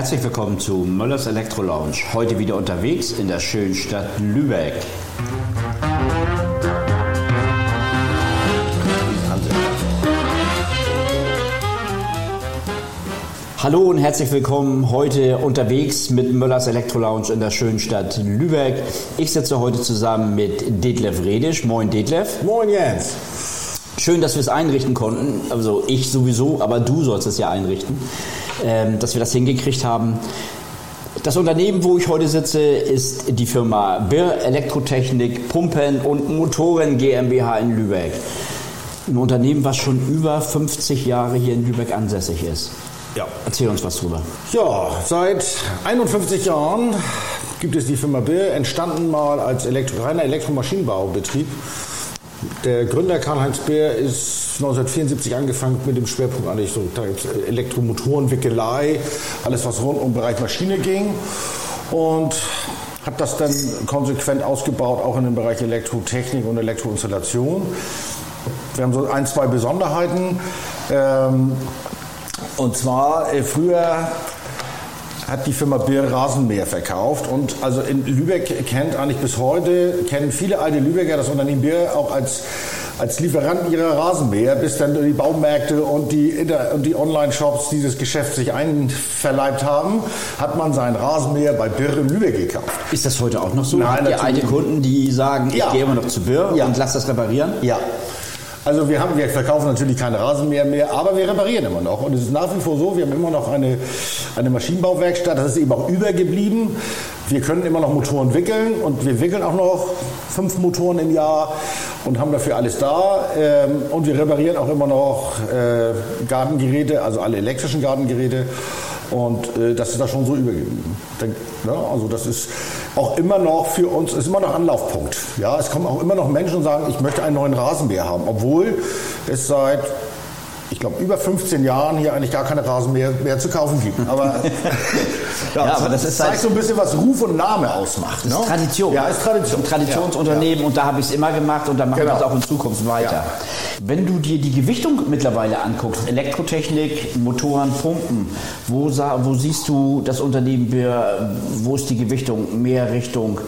Herzlich willkommen zu Möllers Elektro Lounge. Heute wieder unterwegs in der schönen Stadt Lübeck. Hallo und herzlich willkommen heute unterwegs mit Möllers Elektro Lounge in der schönen Stadt Lübeck. Ich sitze heute zusammen mit Detlef Redisch. Moin Detlef. Moin Jens. Schön, dass wir es einrichten konnten. Also ich sowieso, aber du sollst es ja einrichten. Ähm, dass wir das hingekriegt haben. Das Unternehmen, wo ich heute sitze, ist die Firma Bir Elektrotechnik Pumpen und Motoren GmbH in Lübeck. Ein Unternehmen, was schon über 50 Jahre hier in Lübeck ansässig ist. Ja. Erzähl uns was drüber. Ja, seit 51 Jahren gibt es die Firma Bill, entstanden mal als Elektro, reiner Elektromaschinenbaubetrieb. Der Gründer Karl-Heinz Beer ist 1974 angefangen mit dem Schwerpunkt eigentlich so Elektromotoren, Wickelei, alles was rund um den Bereich Maschine ging und hat das dann konsequent ausgebaut, auch in dem Bereich Elektrotechnik und Elektroinstallation. Wir haben so ein, zwei Besonderheiten. Ähm, und zwar äh, früher hat die Firma Bier Rasenmäher verkauft und also in Lübeck kennt eigentlich bis heute, kennen viele alte Lübecker das Unternehmen Bier auch als als Lieferanten ihrer Rasenmäher, bis dann die Baumärkte und die, und die Online-Shops dieses Geschäft sich einverleibt haben, hat man seinen Rasenmäher bei Birr in Lübeck gekauft. Ist das heute auch noch so? Nein, ihr alte Kunden, die sagen, ich Ja. gehe immer noch zu Birr Ja. und lass das reparieren? Ja. Also wir, haben, wir verkaufen natürlich keine Rasenmäher mehr, aber wir reparieren immer noch. Und es ist nach wie vor so, wir haben immer noch eine, eine Maschinenbauwerkstatt, das ist eben auch übergeblieben. Wir können immer noch Motoren wickeln und wir wickeln auch noch fünf Motoren im Jahr und haben dafür alles da. Ähm, Und wir reparieren auch immer noch äh, Gartengeräte, also alle elektrischen Gartengeräte. Und äh, das ist da schon so übergeblieben. Ja, also das ist auch immer noch für uns, ist immer noch Anlaufpunkt. Ja, es kommen auch immer noch Menschen und sagen, ich möchte einen neuen Rasenmäher haben, obwohl es seit ich glaube, über 15 Jahren hier eigentlich gar keine Rasenmäher mehr zu kaufen gibt. Aber, Ja, aber das ist zeigt halt- so ein bisschen, was Ruf und Name ausmacht. Das ist ne? Tradition. Ja, ist Tradition. Ein Traditionsunternehmen und da habe ich es immer gemacht und da machen wir Genau. es auch in Zukunft weiter. Ja. Wenn du dir die Gewichtung mittlerweile anguckst, Elektrotechnik, Motoren, Pumpen, wo, wo siehst du das Unternehmen, wo ist die Gewichtung mehr Richtung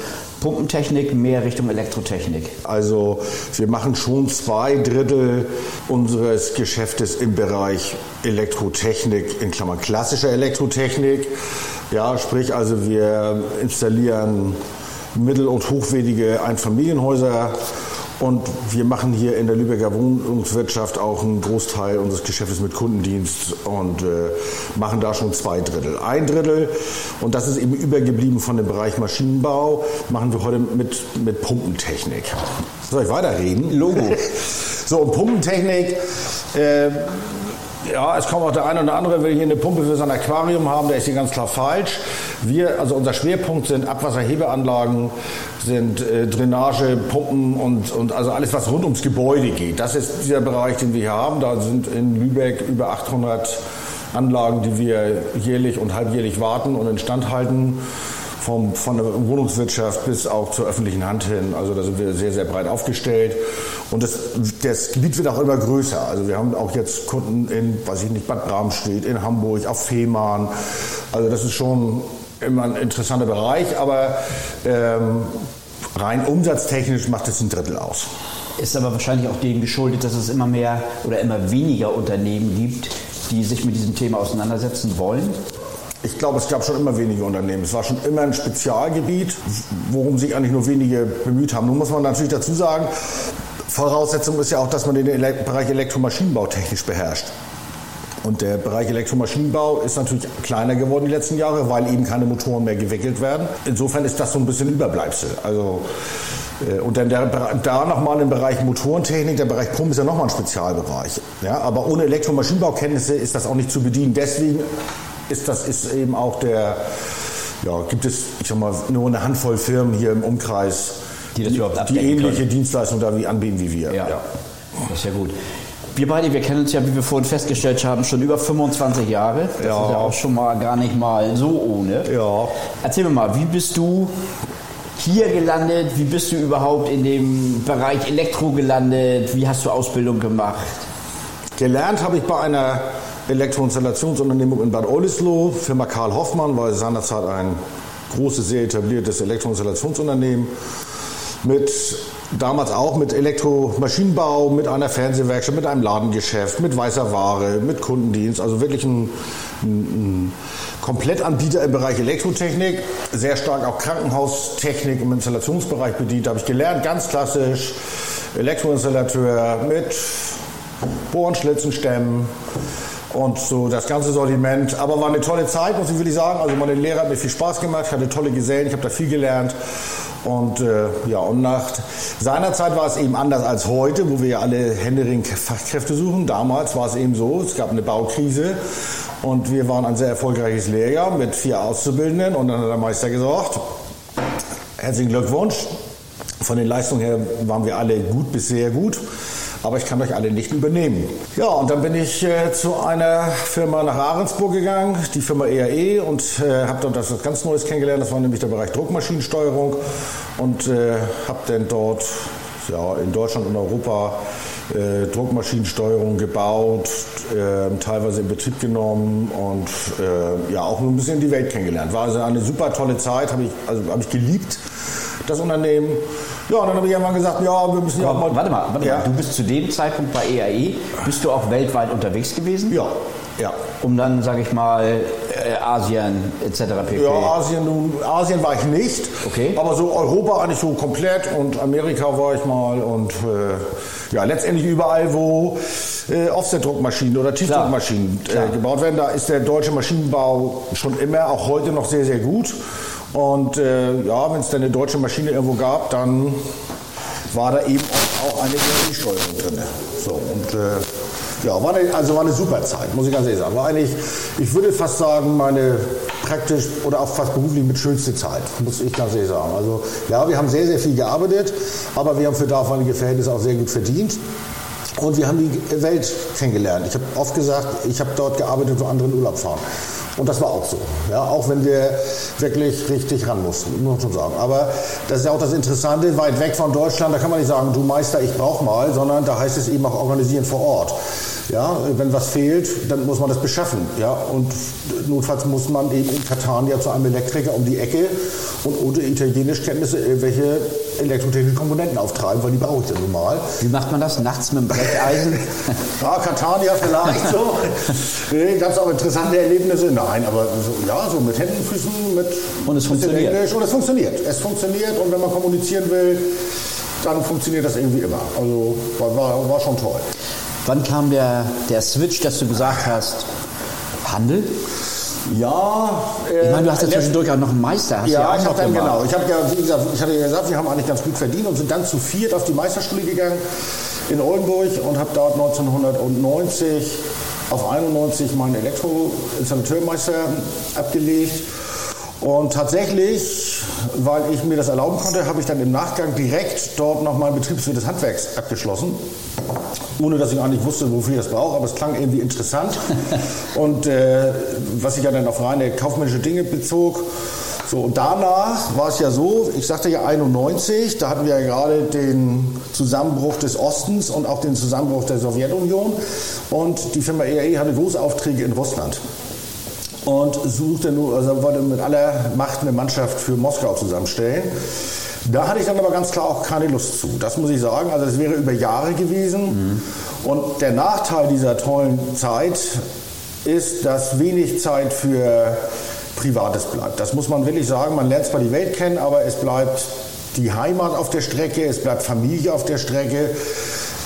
Pumpentechnik, mehr Richtung Elektrotechnik? Also wir machen schon zwei Drittel unseres Geschäftes im Bereich Elektrotechnik, in Klammern klassischer Elektrotechnik. Ja, sprich also wir installieren mittel- und hochwertige Einfamilienhäuser und wir machen hier in der Lübecker Wohnungswirtschaft auch einen Großteil unseres Geschäftes mit Kundendienst und äh, machen da schon zwei Drittel. Ein Drittel, und das ist eben übergeblieben von dem Bereich Maschinenbau, machen wir heute mit, mit Pumpentechnik. Soll ich weiterreden? Logo. so, und Pumpentechnik, äh, ja, es kommt auch der eine oder andere, will hier eine Pumpe für sein Aquarium haben, der ist hier ganz klar falsch. Wir, also unser Schwerpunkt sind Abwasserhebeanlagen, sind äh, Drainage, Pumpen und, und also alles, was rund ums Gebäude geht. Das ist dieser Bereich, den wir hier haben. Da sind in Lübeck über 800 Anlagen, die wir jährlich und halbjährlich warten und instand halten. Vom, von der Wohnungswirtschaft bis auch zur öffentlichen Hand hin. Also da sind wir sehr, sehr breit aufgestellt. Und das, das Gebiet wird auch immer größer. Also wir haben auch jetzt Kunden in, weiß ich nicht, Bad Bramstedt, in Hamburg, auf Fehmarn. Also das ist schon immer ein interessanter Bereich, aber ähm, rein umsatztechnisch macht es ein Drittel aus. Ist aber wahrscheinlich auch dem geschuldet, dass es immer mehr oder immer weniger Unternehmen gibt, die sich mit diesem Thema auseinandersetzen wollen. Ich glaube, es gab schon immer wenige Unternehmen. Es war schon immer ein Spezialgebiet, worum sich eigentlich nur wenige bemüht haben. Nun muss man natürlich dazu sagen, Voraussetzung ist ja auch, dass man den Bereich Elektromaschinenbau technisch beherrscht. Und der Bereich Elektromaschinenbau ist natürlich kleiner geworden die letzten Jahre, weil eben keine Motoren mehr gewickelt werden. Insofern ist das so ein bisschen Überbleibsel. Also, äh, und dann der, da nochmal im Bereich Motorentechnik, der Bereich Pumpe ist ja nochmal ein Spezialbereich. Ja, aber ohne Elektromaschinenbaukenntnisse ist das auch nicht zu bedienen. Deswegen ist das ist eben auch der, ja, gibt es, ich sag mal, nur eine Handvoll Firmen hier im Umkreis, Die das überhaupt die abdecken ähnliche können. Dienstleistungen da wie anbieten wie wir. Ja. Das ist ja gut. Wir beide, wir kennen uns ja, wie wir vorhin festgestellt haben, schon über 25 Jahre. Das Ja. ist ja auch schon mal gar nicht mal so ohne. Ja. Erzähl mir mal, wie bist du hier gelandet? Wie bist du überhaupt in dem Bereich Elektro gelandet? Wie hast du Ausbildung gemacht? Gelernt habe ich bei einer Elektroinstallationsunternehmung in Bad Oldesloe. Firma Karl Hoffmann war seinerzeit ein großes, sehr etabliertes Elektroinstallationsunternehmen mit damals auch mit Elektromaschinenbau, mit einer Fernsehwerkstatt, mit einem Ladengeschäft, mit weißer Ware, mit Kundendienst, also wirklich ein, ein, ein Komplettanbieter im Bereich Elektrotechnik, sehr stark auch Krankenhaustechnik im Installationsbereich bedient, habe ich gelernt, ganz klassisch, Elektroinstallateur mit Bohren, Schlitzen, Stämmen und so das ganze Sortiment. Aber war eine tolle Zeit, muss ich wirklich sagen. Also meine Lehre hat mir viel Spaß gemacht, ich hatte tolle Gesellen, ich habe da viel gelernt. Und äh, ja, und nach seiner Zeit war es eben anders als heute, wo wir ja alle händeringend Fachkräfte suchen. Damals war es eben so, es gab eine Baukrise und wir waren ein sehr erfolgreiches Lehrjahr mit vier Auszubildenden und dann hat der Meister gesagt, herzlichen Glückwunsch. Von den Leistungen her waren wir alle gut bis sehr gut aber ich kann euch alle nicht übernehmen. Ja, und dann bin ich äh, zu einer Firma nach Ahrensburg gegangen, die Firma EAE, und äh, habe dort etwas ganz Neues kennengelernt. Das war nämlich der Bereich Druckmaschinensteuerung und äh, habe dann dort ja, in Deutschland und Europa äh, Druckmaschinensteuerung gebaut, äh, teilweise in Betrieb genommen und äh, ja auch ein bisschen die Welt kennengelernt. War also eine super tolle Zeit, habe ich, also, hab ich geliebt, das Unternehmen. Ja, und dann habe ich irgendwann gesagt, ja, wir müssen ja auch mal... Warte mal, warte ja. mal, du bist zu dem Zeitpunkt bei EAE, bist du auch weltweit unterwegs gewesen? Ja, ja. Um dann, sage ich mal, äh, Asien etc. pp. Ja, Asien, nun, Asien war ich nicht. Okay. Aber so Europa eigentlich so komplett und Amerika war ich mal und äh, ja, letztendlich überall, wo äh, Offset-Druckmaschinen oder Tiefdruckmaschinen äh, gebaut werden. Da ist der deutsche Maschinenbau schon immer, auch heute noch sehr, sehr gut. Und äh, ja, wenn es dann eine deutsche Maschine irgendwo gab, dann war da eben auch eine ERI-Steuerung drin. So, und äh, ja, war eine, also war eine super Zeit, muss ich ganz ehrlich sagen. War eigentlich, ich würde fast sagen, meine praktisch oder auch fast beruflich mit schönste Zeit, muss ich ganz ehrlich sagen. Also ja, wir haben sehr, sehr viel gearbeitet, aber wir haben für damalige Verhältnisse auch sehr gut verdient. Und wir haben die Welt kennengelernt. Ich habe oft gesagt, ich habe dort gearbeitet, wo andere in Urlaub fahren. Und das war auch so. Ja, auch wenn wir wirklich richtig ran mussten, muss man schon sagen. Aber das ist ja auch das Interessante, weit weg von Deutschland, da kann man nicht sagen, du Meister, ich brauch mal, sondern da heißt es eben auch organisieren vor Ort. Ja, wenn was fehlt, dann muss man das beschaffen. Ja, und notfalls muss man eben in Catania zu einem Elektriker um die Ecke und ohne Italienischkenntnisse irgendwelche elektrotechnischen Komponenten auftreiben, weil die brauche ich ja nun mal. Wie macht man das? Nachts mit dem Brecheisen? ja, Catania vielleicht so. Ganz auch interessante Erlebnisse. Nein, aber so, ja, so mit Händen, Füßen, mit und es funktioniert. Englisch. Und es funktioniert. Es funktioniert und wenn man kommunizieren will, dann funktioniert das irgendwie immer. Also war, war schon toll. Wann kam der, der Switch, dass du gesagt hast, Handel? Ja, äh, ich meine, du hast ja zwischendurch auch noch einen Meister. Hast ja, ja ich habe dann genau. Ich habe ja, wie gesagt, ich hatte ja gesagt, wir haben eigentlich ganz gut verdient und sind dann zu viert auf die Meisterschule gegangen in Oldenburg und habe dort 1990 auf 91 meinen Elektroinstallateurmeister abgelegt. Und tatsächlich, weil ich mir das erlauben konnte, habe ich dann im Nachgang direkt dort noch mein Betriebswirt des Handwerks abgeschlossen ohne dass ich eigentlich wusste, wofür ich das brauche, aber es klang irgendwie interessant. und äh, was sich ja dann auf reine kaufmännische Dinge bezog. So, und danach war es ja so, ich sagte ja 91, da hatten wir ja gerade den Zusammenbruch des Ostens und auch den Zusammenbruch der Sowjetunion. Und die Firma EAE hatte Großaufträge in Russland und suchte nur, also wollte mit aller Macht eine Mannschaft für Moskau zusammenstellen. Da hatte ich dann aber ganz klar auch keine Lust zu. Das muss ich sagen. Also das wäre über Jahre gewesen. Mhm. Und der Nachteil dieser tollen Zeit ist, dass wenig Zeit für Privates bleibt. Das muss man wirklich sagen. Man lernt zwar die Welt kennen, aber es bleibt die Heimat auf der Strecke, es bleibt Familie auf der Strecke.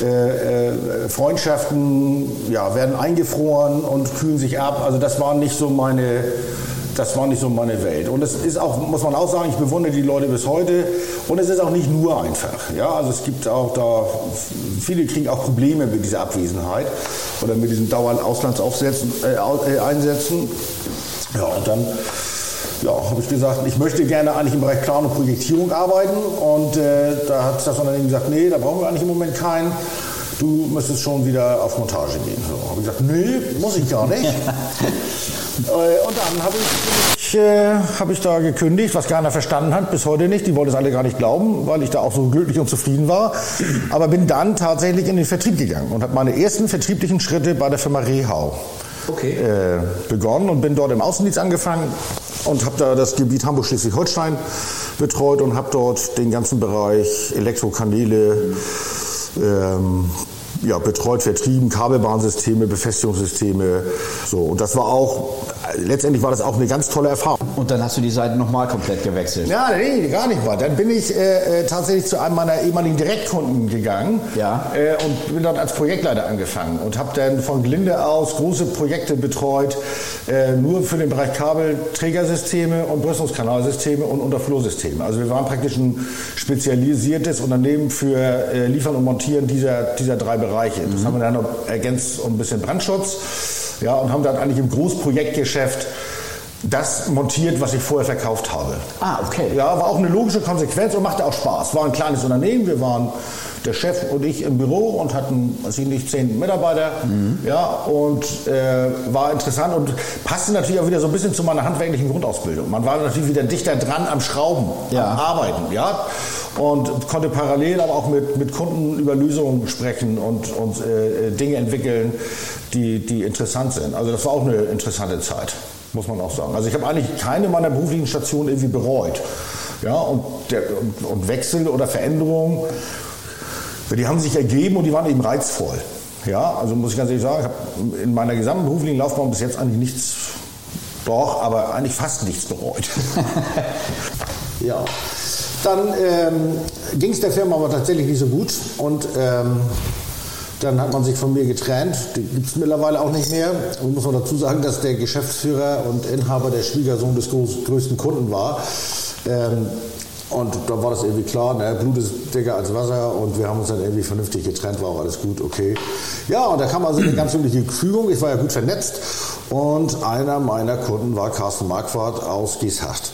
Äh, äh, Freundschaften ja, werden eingefroren und kühlen sich ab. Also das war nicht so meine das war nicht so meine Welt. Und es ist auch, muss man auch sagen, ich bewundere die Leute bis heute. Und es ist auch nicht nur einfach. Ja, also es gibt auch da, viele kriegen auch Probleme mit dieser Abwesenheit oder mit diesen dauernden Auslandsaufsätzen, äh, äh Einsätzen. Ja, und dann ja, habe ich gesagt, ich möchte gerne eigentlich im Bereich Planung und Projektierung arbeiten. Und äh, da hat das Unternehmen gesagt, nee, da brauchen wir eigentlich im Moment keinen du müsstest schon wieder auf Montage gehen. So, habe ich gesagt, nee, muss ich gar nicht. Äh, und dann habe ich, äh, hab ich da gekündigt, was keiner verstanden hat, bis heute nicht. Die wollten es alle gar nicht glauben, weil ich da auch so glücklich und zufrieden war. Aber bin dann tatsächlich in den Vertrieb gegangen und habe meine ersten vertrieblichen Schritte bei der Firma Rehau okay. äh, begonnen und bin dort im Außendienst angefangen und habe da das Gebiet Hamburg-Schleswig-Holstein betreut und habe dort den ganzen Bereich Elektrokanäle, ähm, ja, betreut, vertrieben, Kabelbahnsysteme, Befestigungssysteme. So. Und das war auch, letztendlich war das auch eine ganz tolle Erfahrung. Und dann hast du die Seite nochmal komplett gewechselt? Ja, nee, gar nicht mal. Dann bin ich äh, äh, tatsächlich zu einem meiner ehemaligen Direktkunden gegangen ja. äh, und bin dort als Projektleiter angefangen und habe dann von Glinde aus große Projekte betreut, äh, nur für den Bereich Kabelträgersysteme und Brüstungskanalsysteme und Unterflohsysteme. Also wir waren praktisch ein spezialisiertes Unternehmen für äh, Liefern und Montieren dieser, dieser drei Bereiche. Das mhm. haben wir dann noch ergänzt um ein bisschen Brandschutz ja, und haben dann eigentlich im Großprojektgeschäft das montiert, was ich vorher verkauft habe. Ah, okay. Ja, war auch eine logische Konsequenz und machte auch Spaß. War ein kleines Unternehmen, wir waren der Chef und ich im Büro und hatten, weiß ich nicht, zehn Mitarbeiter. Mhm. Ja, und äh, war interessant und passte natürlich auch wieder so ein bisschen zu meiner handwerklichen Grundausbildung. Man war natürlich wieder dichter dran am Schrauben, ja. am Arbeiten, ja. Und konnte parallel aber auch mit, mit Kunden über Lösungen sprechen und, und äh, Dinge entwickeln, die, die interessant sind. Also das war auch eine interessante Zeit muss man auch sagen. Also ich habe eigentlich keine meiner beruflichen Stationen irgendwie bereut. Ja, und, der, und, und Wechsel oder Veränderungen, die haben sich ergeben und die waren eben reizvoll. Ja, also muss ich ganz ehrlich sagen, ich habe in meiner gesamten beruflichen Laufbahn bis jetzt eigentlich nichts, doch, aber eigentlich fast nichts bereut. ja. Dann ähm, ging es der Firma aber tatsächlich nicht so gut und ähm, dann hat man sich von mir getrennt. Die gibt es mittlerweile auch nicht mehr. Und muss man dazu sagen, dass der Geschäftsführer und Inhaber der Schwiegersohn des größten Kunden war. Ähm, und da war das irgendwie klar, ne, Blut ist dicker als Wasser und wir haben uns dann irgendwie vernünftig getrennt, war auch alles gut, okay. Ja, und da kam also eine ganz übliche Fügung, ich war ja gut vernetzt und einer meiner Kunden war Carsten Marquardt aus Gieshacht.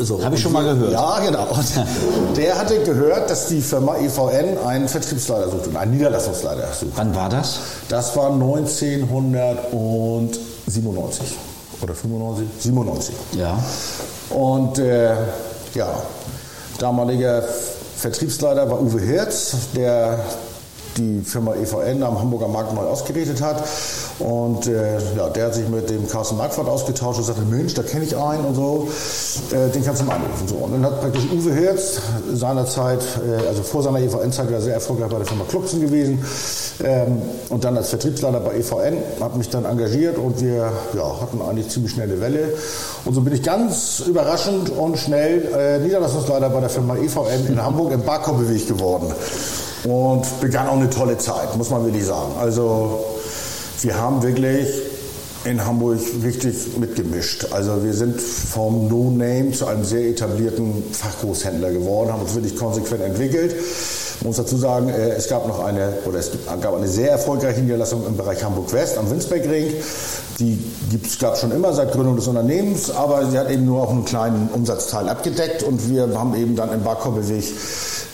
So, Habe ich schon mal gehört. Ja, genau. Und der hatte gehört, dass die Firma EVN einen Vertriebsleiter sucht und einen Niederlassungsleiter sucht. Wann war das? Das war 1997 oder 95? 97. Ja. Und äh, ja, damaliger Vertriebsleiter war Uwe Hirz, der die Firma EVN am Hamburger Markt neu ausgerichtet hat. Und äh, ja, der hat sich mit dem Carsten Marquardt ausgetauscht und sagte, Mensch, da kenne ich einen und so, äh, den kannst du mal anrufen. So. Und dann hat praktisch Uwe Herz seinerzeit, äh, also vor seiner EVN-Zeit, war sehr erfolgreich bei der Firma Kluxen gewesen ähm, und dann als Vertriebsleiter bei EVN, hat mich dann engagiert und wir ja, hatten eigentlich ziemlich schnelle Welle. Und so bin ich ganz überraschend und schnell äh, Niederlassungsleiter bei der Firma EVN in Hamburg im Barkobbeweg geworden. Und begann auch eine tolle Zeit, muss man wirklich sagen. Also wir haben wirklich in Hamburg richtig mitgemischt. Also wir sind vom No-Name zu einem sehr etablierten Fachgroßhändler geworden, haben uns wirklich konsequent entwickelt. Man muss dazu sagen, äh, es gab noch eine, oder es gab eine sehr erfolgreiche Niederlassung im Bereich Hamburg West am Winsbergring. Die gab es schon immer seit Gründung des Unternehmens, aber sie hat eben nur auch einen kleinen Umsatzteil abgedeckt und wir haben eben dann im Barkobbeweg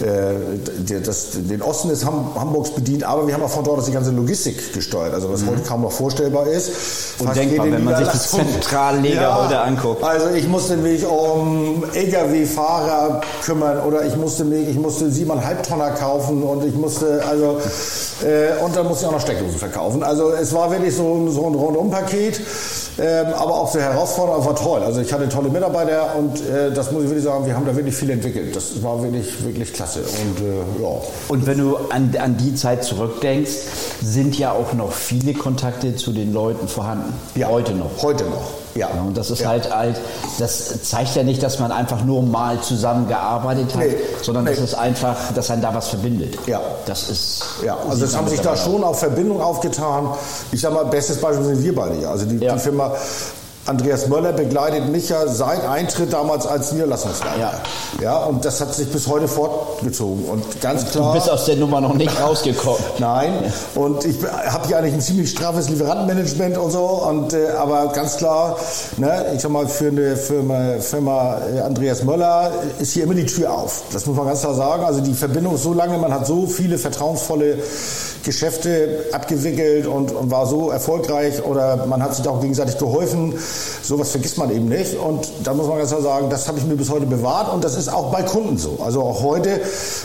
äh, das, den Osten des Hamburgs bedient, aber wir haben auch von dort aus die ganze Logistik gesteuert, also was mhm. heute kaum noch vorstellbar ist. Undenkbar, wenn man sich das Zentrallager ja, heute anguckt. Also ich musste mich um Lkw-Fahrer kümmern oder ich musste mich, ich musste siebeneinhalb Tonner kaufen und ich musste, also äh, und dann musste ich auch noch Steckdosen verkaufen. Also es war wirklich so, so ein Rundumpaket. Ähm, aber auch sehr herausfordernd, war toll. Also ich hatte tolle Mitarbeiter und äh, das muss ich wirklich sagen, wir haben da wirklich viel entwickelt. Das war wirklich, wirklich klasse. Und, äh, ja. und wenn du an, an die Zeit zurückdenkst, sind ja auch noch viele Kontakte zu den Leuten vorhanden. Ja, heute noch. Heute noch. Ja. ja. Und das ist ja. halt halt, das zeigt ja nicht, dass man einfach nur mal zusammengearbeitet hat, nee. sondern nee. das ist einfach, dass einen da was verbindet. Ja. Das ist. Ja, also es haben sich da schon auch Verbindungen aufgetan. Ich sag mal, bestes Beispiel sind wir beide ja. Also die, ja. die Firma Andreas Möller begleitet mich ja seit Eintritt damals als Niederlassungsleiter. Ja. ja, und das hat sich bis heute fortgezogen. Und ganz klar. Du bist aus der Nummer noch nicht rausgekommen. Nein. Und ich habe hier eigentlich ein ziemlich straffes Lieferantenmanagement und so. Und, äh, aber ganz klar, ne, ich sag mal, für eine Firma, Firma äh, Andreas Möller ist hier immer die Tür auf. Das muss man ganz klar sagen. Also die Verbindung ist so lange, man hat so viele vertrauensvolle Geschäfte abgewickelt und, und war so erfolgreich oder man hat sich auch gegenseitig geholfen Sowas vergisst man eben nicht. Und da muss man ganz klar sagen, das habe ich mir bis heute bewahrt und das ist auch bei Kunden so. Also auch heute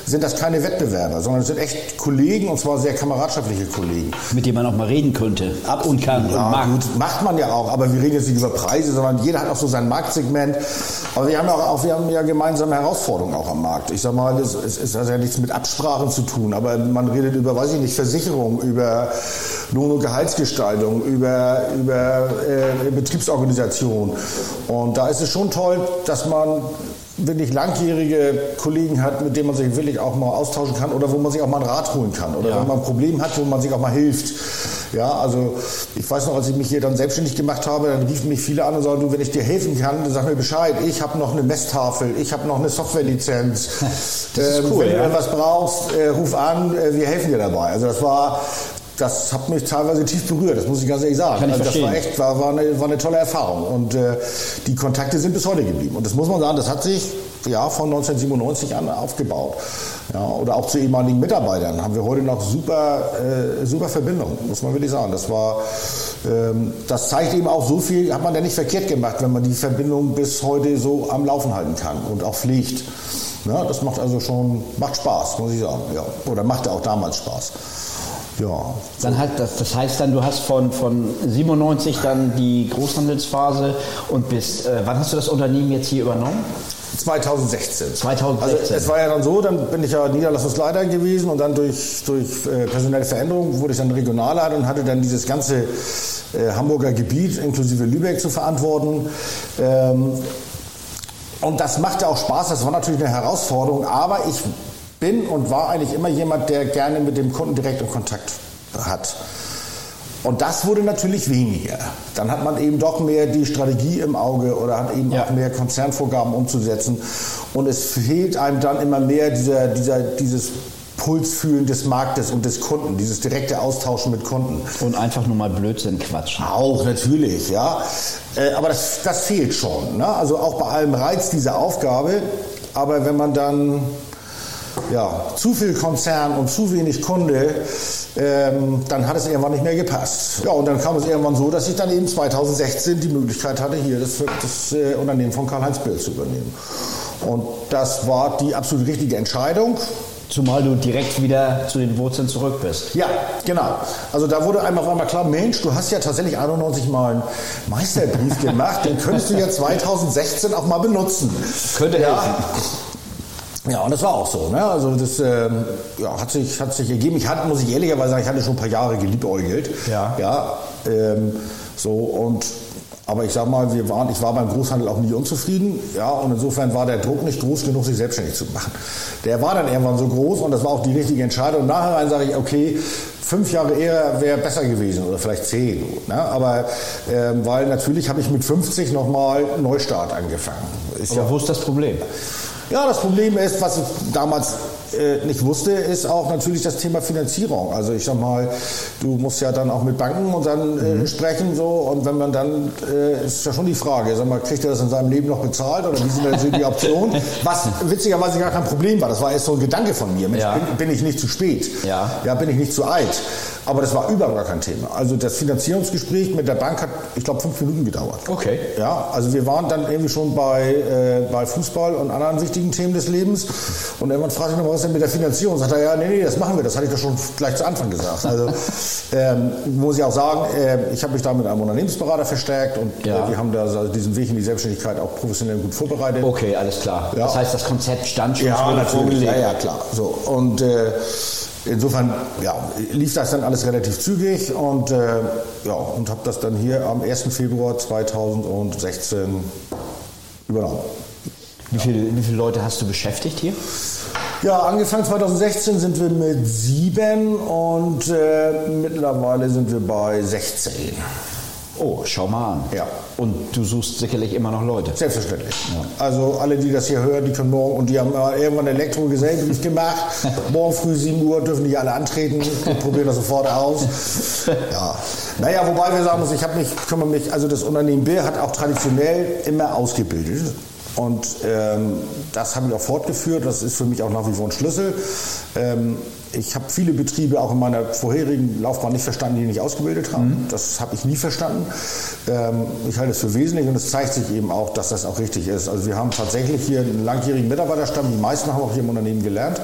sind das keine Wettbewerber, sondern es sind echt Kollegen und zwar sehr kameradschaftliche Kollegen. Mit denen man auch mal reden könnte. Ab und kann ja, und mag. Gut, macht man ja auch, aber wir reden jetzt nicht über Preise, sondern jeder hat auch so sein Marktsegment. Aber wir haben auch, auch wir haben ja gemeinsame Herausforderungen auch am Markt. Ich sag mal, es, es, es hat ja nichts mit Absprachen zu tun, aber man redet über, weiß ich nicht, Versicherung, über Lohn- und Gehaltsgestaltung, über, über äh, Betriebsorganisation. Und da ist es schon toll, dass man wirklich langjährige Kollegen hat, mit denen man sich wirklich auch mal austauschen kann oder wo man sich auch mal einen Rat holen kann oder Ja. wenn man ein Problem hat, wo man sich auch mal hilft. Ja, also ich weiß noch, als ich mich hier dann selbstständig gemacht habe, dann riefen mich viele an und sagten, du, wenn ich dir helfen kann, dann sag mir Bescheid. Ich habe noch eine Messtafel, ich habe noch eine Softwarelizenz. Das ist Ähm, cool, wenn ja. du irgendwas brauchst, äh, ruf an, äh, wir helfen dir dabei. Also das war das hat mich teilweise tief berührt, das muss ich ganz ehrlich sagen. Kann ich also das war verstehen. echt, war, war, eine, war eine tolle Erfahrung. Und äh, die Kontakte sind bis heute geblieben. Und das muss man sagen, das hat sich ja von 1997 an aufgebaut. Ja, oder auch zu ehemaligen Mitarbeitern haben wir heute noch super, äh, super Verbindungen, muss man wirklich sagen. Das war, ähm, das zeigt eben auch so viel, hat man ja nicht verkehrt gemacht, wenn man die Verbindung bis heute so am Laufen halten kann und auch pflegt. Ja, das macht also schon, macht Spaß, muss ich sagen. Ja. Oder machte auch damals Spaß. Ja, Dann halt, das, das heißt dann, du hast von, von 97 dann die Großhandelsphase und bist, äh, wann hast du das Unternehmen jetzt hier übernommen? 2016. 2016. Also es war ja dann so, dann bin ich ja Niederlassungsleiter gewesen und dann durch, durch äh, personelle Veränderungen wurde ich dann Regionalleiter und hatte dann dieses ganze äh, Hamburger Gebiet inklusive Lübeck zu verantworten. Ähm, und das machte auch Spaß, das war natürlich eine Herausforderung, aber ich bin und war eigentlich immer jemand, der gerne mit dem Kunden direkt in Kontakt hat. Und das wurde natürlich weniger. Dann hat man eben doch mehr die Strategie im Auge oder hat eben Ja. auch mehr Konzernvorgaben umzusetzen. Und es fehlt einem dann immer mehr dieser, dieser, dieses Pulsfühlen des Marktes und des Kunden, dieses direkte Austauschen mit Kunden. Und einfach nur mal Blödsinn quatschen. Auch natürlich, ja. Äh, Aber das, das fehlt schon. Ne? Also auch bei allem Reiz dieser Aufgabe. Aber wenn man dann ja, zu viel Konzern und zu wenig Kunde, ähm, dann hat es irgendwann nicht mehr gepasst. Ja, und dann kam es irgendwann so, dass ich dann eben 2016 die Möglichkeit hatte, hier das, das äh, Unternehmen von Karl-Heinz Bill zu übernehmen. Und das war die absolut richtige Entscheidung. Zumal du direkt wieder zu den Wurzeln zurück bist. Ja, genau. Also da wurde einem auf einmal klar, Mensch, du hast ja tatsächlich 91 Mal einen Meisterbrief gemacht, den könntest du ja 2016 auch mal benutzen. Könnte ja. helfen. Ja, und das war auch so. Ne? Also das ähm, ja, hat, sich, hat sich ergeben. Ich hatte, muss ich ehrlicherweise sagen, ich hatte schon ein paar Jahre geliebäugelt. Ja. Ja, ähm, so und aber ich sag mal, wir waren, ich war beim Großhandel auch nie unzufrieden, ja, und insofern war der Druck nicht groß genug, sich selbstständig zu machen. Der war dann irgendwann so groß und das war auch die richtige Entscheidung. Und nachher sage ich, okay, fünf Jahre eher wäre besser gewesen oder vielleicht zehn. Ne? Aber ähm, weil natürlich habe ich mit 50 nochmal Neustart angefangen. Ist ja Aber wo ist das Problem? Ja, das Problem ist, was ich damals äh, nicht wusste, ist auch natürlich das Thema Finanzierung. Also ich sag mal, du musst ja dann auch mit Banken und dann äh, sprechen so und wenn man dann äh, ist ja schon die Frage, sag mal, kriegt er das in seinem Leben noch bezahlt oder wie sind denn so die Optionen? Was witzigerweise gar kein Problem war. Das war erst so ein Gedanke von mir. Mensch, Ja. bin, bin ich nicht zu spät? Ja. ja, bin ich nicht zu alt? Aber das war überhaupt gar kein Thema. Also das Finanzierungsgespräch mit der Bank hat, ich glaube, fünf Minuten gedauert. Okay. Ja, also wir waren dann irgendwie schon bei, äh, bei Fußball und anderen wichtigen Themen des Lebens. Und irgendwann fragte ich noch, was ist denn mit der Finanzierung? Sagt er, ja, nee, nee, das machen wir. Das hatte ich doch schon gleich zu Anfang gesagt. Also ähm, muss ich auch sagen, äh, ich habe mich da mit einem Unternehmensberater verstärkt und Ja. äh, wir haben da also diesen Weg in die Selbstständigkeit auch professionell gut vorbereitet. Okay, alles klar. Ja. Das heißt, das Konzept stand schon, Ja, vorgelegt. Ja, ja, klar. So, und äh, insofern ja, lief das dann alles relativ zügig und, äh, ja, und habe das dann hier am 1. Februar 2016 übernommen. Wie, viel, wie viele Leute hast du beschäftigt hier? Ja, angefangen 2016 sind wir mit sieben und äh, mittlerweile sind wir bei 16. Oh, schau mal an. Ja. Und du suchst sicherlich immer noch Leute. Selbstverständlich. Also alle, die das hier hören, die können morgen, und die haben irgendwann einen Elektrogesellbrief gemacht, morgen früh 7 Uhr dürfen die alle antreten, und probieren das sofort aus. Ja. Naja, wobei wir sagen müssen, ich habe mich, kümmere mich, also das Unternehmen Bill hat auch traditionell immer ausgebildet. Und ähm, das habe ich auch fortgeführt. Das ist für mich auch nach wie vor ein Schlüssel. Ähm, ich habe viele Betriebe auch in meiner vorherigen Laufbahn nicht verstanden, die nicht ausgebildet haben. Mhm. Das habe ich nie verstanden. Ähm, ich halte es für wesentlich und es zeigt sich eben auch, dass das auch richtig ist. Also wir haben tatsächlich hier einen langjährigen Mitarbeiterstamm. Die meisten haben auch hier im Unternehmen gelernt.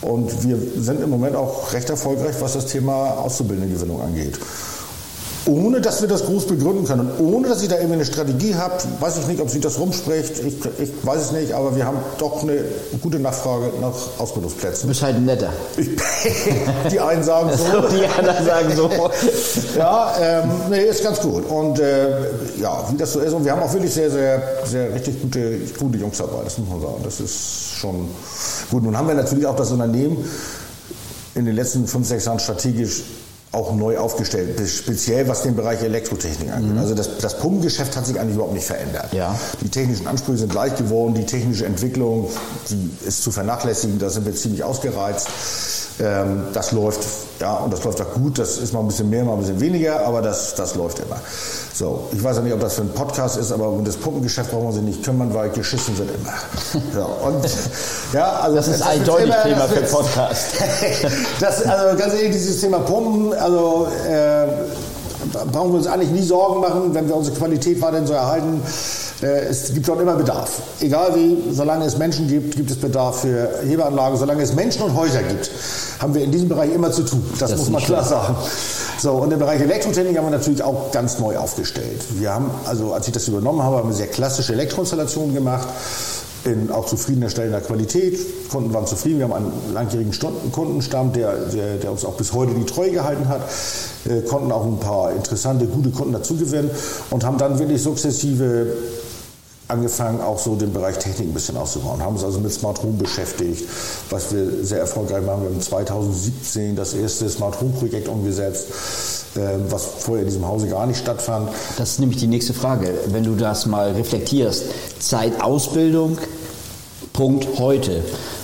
Und wir sind im Moment auch recht erfolgreich, was das Thema Auszubildendengewinnung angeht ohne dass wir das groß begründen können, ohne dass ich da irgendwie eine Strategie habe, weiß ich nicht, ob sie das rumspricht, ich, ich weiß es nicht, aber wir haben doch eine gute Nachfrage nach Ausbildungsplätzen. Du bist halt netter. Ich, die einen sagen so. die anderen sagen so. ja, ähm, nee, ist ganz gut. Und äh, ja, wie das so ist. Und wir haben auch wirklich sehr, sehr, sehr richtig gute, gute Jungs dabei, das muss man sagen. Das ist schon gut. Nun haben wir natürlich auch das Unternehmen in den letzten fünf, sechs Jahren strategisch auch neu aufgestellt, speziell was den Bereich Elektrotechnik angeht. Mhm. Also das, das Pumpengeschäft hat sich eigentlich überhaupt nicht verändert. Ja. Die technischen Ansprüche sind gleich geworden, die technische Entwicklung, die ist zu vernachlässigen, da sind wir ziemlich ausgereizt. Ähm, das läuft, ja, und das läuft auch gut. Das ist mal ein bisschen mehr, mal ein bisschen weniger, aber das, das läuft immer. So, ich weiß ja nicht, ob das für ein Podcast ist, aber um das Pumpengeschäft brauchen wir sich nicht kümmern, weil geschissen wird immer. So, und, ja, also das ist eindeutig immer, Thema für Podcast. das, also ganz ehrlich, dieses Thema Pumpen, also äh, brauchen wir uns eigentlich nie Sorgen machen, wenn wir unsere Qualität weiterhin so erhalten. Äh, es gibt dort immer Bedarf. Egal wie, solange es Menschen gibt, gibt es Bedarf für Hebeanlagen. Solange es Menschen und Häuser gibt, haben wir in diesem Bereich immer zu tun. Das, das muss man klar sagen. So, und im Bereich Elektrotechnik haben wir natürlich auch ganz neu aufgestellt. Wir haben, also als ich das übernommen habe, haben wir sehr klassische Elektroinstallationen gemacht in auch zufriedenstellender Qualität. Kunden waren zufrieden. Wir haben einen langjährigen Kundenstamm, der, der, der, uns auch bis heute die Treue gehalten hat. Wir konnten auch ein paar interessante, gute Kunden dazugewinnen und haben dann wirklich sukzessive angefangen, auch so den Bereich Technik ein bisschen auszubauen. Haben uns also mit Smart Home beschäftigt, was wir sehr erfolgreich machen. Wir haben 2017 das erste Smart Home Projekt umgesetzt, ähm, was vorher in diesem Hause gar nicht stattfand. Das ist nämlich die nächste Frage. Wenn du das mal reflektierst, Zeit Ausbildung, Punkt heute.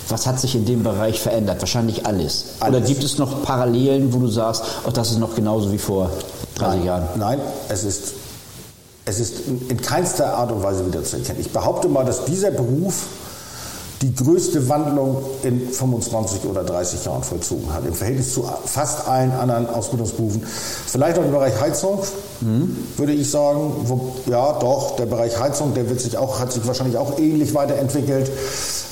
Was hat sich in dem Bereich verändert? Wahrscheinlich alles. alles. Oder gibt es noch Parallelen, wo du sagst, oh, das ist noch genauso wie vor 30 Nein. Jahren? Nein, es ist es ist in keinster Art und Weise wiederzuerkennen. Ich behaupte mal, dass dieser Beruf die größte Wandlung in 25 oder 30 Jahren vollzogen hat, im Verhältnis zu fast allen anderen Ausbildungsberufen. Vielleicht auch im Bereich Heizung, mhm. würde ich sagen. Wo, ja, doch, der Bereich Heizung, der wird sich auch, hat sich wahrscheinlich auch ähnlich weiterentwickelt.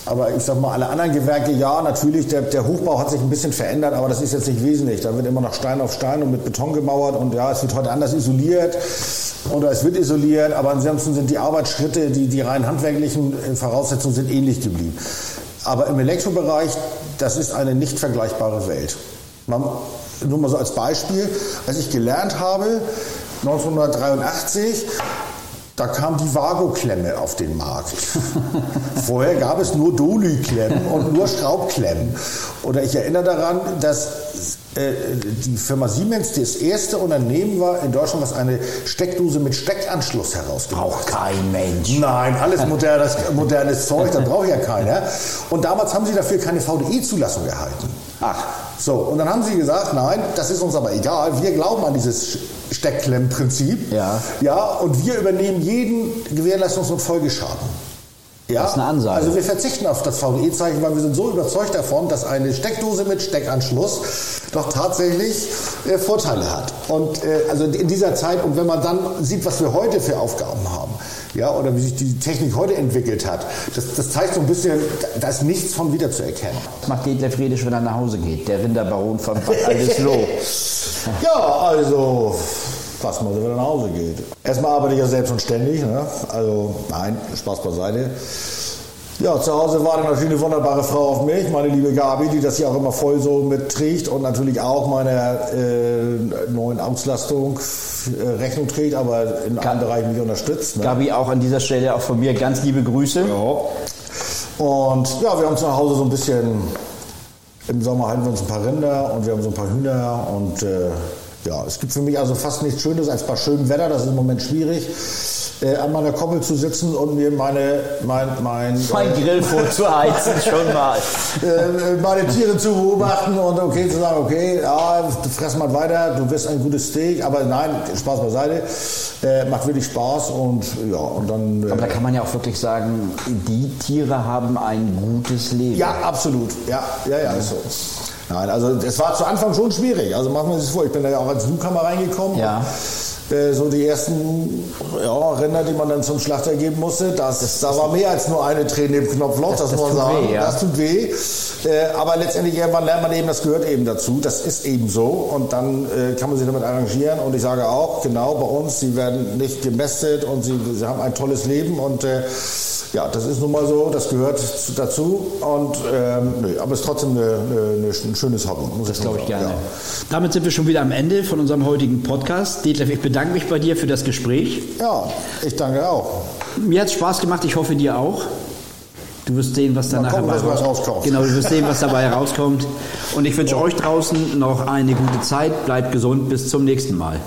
Aber ich sag mal, alle anderen Gewerke, ja, natürlich, der, der Hochbau hat sich ein bisschen verändert, aber das ist jetzt nicht wesentlich. Da wird immer noch Stein auf Stein und mit Beton gemauert und ja, es wird heute anders isoliert oder es wird isoliert, aber ansonsten sind die Arbeitsschritte, die, die rein handwerklichen äh, Voraussetzungen sind ähnlich geblieben. Aber im Elektrobereich, das ist eine nicht vergleichbare Welt. Man, nur mal so als Beispiel, als ich gelernt habe, 1983, da kam die Vago-Klemme auf den Markt. Vorher gab es nur Dolü-Klemmen und nur Schraubklemmen. Oder ich erinnere daran, dass die Firma Siemens das erste Unternehmen war in Deutschland, was eine Steckdose mit Steckanschluss herausgebracht hat. Braucht kein Mensch. Nein, alles modernes, modernes Zeug, das braucht ja keiner. Und damals haben sie dafür keine VDE-Zulassung erhalten. Ach. So, und dann haben sie gesagt, nein, das ist uns aber egal, wir glauben an dieses Steckklemmprinzip. Ja. Ja, und wir übernehmen jeden Gewährleistungs- und Folgeschaden. Ja, das ist eine Ansage. Also wir verzichten auf das VDE-Zeichen, weil wir sind so überzeugt davon, dass eine Steckdose mit Steckanschluss doch tatsächlich äh, Vorteile hat. Und äh, also in dieser Zeit, und wenn man dann sieht, was wir heute für Aufgaben haben, ja, oder wie sich die Technik heute entwickelt hat, das, das zeigt so ein bisschen, da ist nichts von wiederzuerkennen. Was macht Detlef Redisch, wenn er nach Hause geht? Der Rinderbaron von Bad ja, also was man, wenn er nach Hause geht. Erstmal arbeite ich ja selbst und ständig, ne? also nein, Spaß beiseite. Ja, zu Hause war dann natürlich eine wunderbare Frau auf mich, meine liebe Gabi, die das hier auch immer voll so mitträgt und natürlich auch meine äh, neuen Auslastung äh, Rechnung trägt, aber in allen Bereichen mich unterstützt. Ne? Gabi, auch an dieser Stelle auch von mir ganz liebe Grüße. Ja. Und ja, wir haben zu Hause so ein bisschen, im Sommer halten wir uns ein paar Rinder und wir haben so ein paar Hühner und äh, ja, es gibt für mich also fast nichts Schönes als bei schönem Wetter, das ist im Moment schwierig. Äh, an meiner Koppel zu sitzen und mir meine, mein, mein, Mein Grill vorzuheizen, schon mal. äh, meine Tiere zu beobachten und okay zu sagen, okay, ja, du fress mal weiter, du wirst ein gutes Steak, aber nein, Spaß beiseite, äh, macht wirklich Spaß und ja, und dann... Äh, Aber da kann man ja auch wirklich sagen, die Tiere haben ein gutes Leben. ja, absolut, ja, ja, ja, ist so. Nein, also es war zu Anfang schon schwierig, also machen wir sich vor, ich bin da ja auch als Newcomer reingekommen. Ja. Äh, So die ersten ja, Rinder, die man dann zum Schlachter geben musste, das, da war mehr als nur eine Träne im Knopfloch, das, Das- das muss man sagen. weh, ja. Das tut weh. Äh, aber letztendlich irgendwann lernt man eben, das gehört eben dazu. Das ist eben so. Und dann äh, kann man sich damit arrangieren. Und ich sage auch, genau bei uns, sie werden nicht gemästet und sie, sie haben ein tolles Leben. Und äh, ja, das ist nun mal so, das gehört zu- dazu. Und ähm, nö, aber es ist trotzdem eine, eine, ein schönes Hobby. Muss Das glaube ich gerne. Ja. Damit sind wir schon wieder am Ende von unserem heutigen Podcast. Detlef, ich bedanke mich bei dir für das Gespräch. ja, ich danke auch. Mir hat es Spaß gemacht, ich hoffe dir auch. Du wirst sehen, was danach gucken, dabei was raus- rauskommt. Genau, du wirst sehen, was dabei herauskommt. Und ich wünsche euch draußen noch eine gute Zeit. Bleibt gesund. Bis zum nächsten Mal.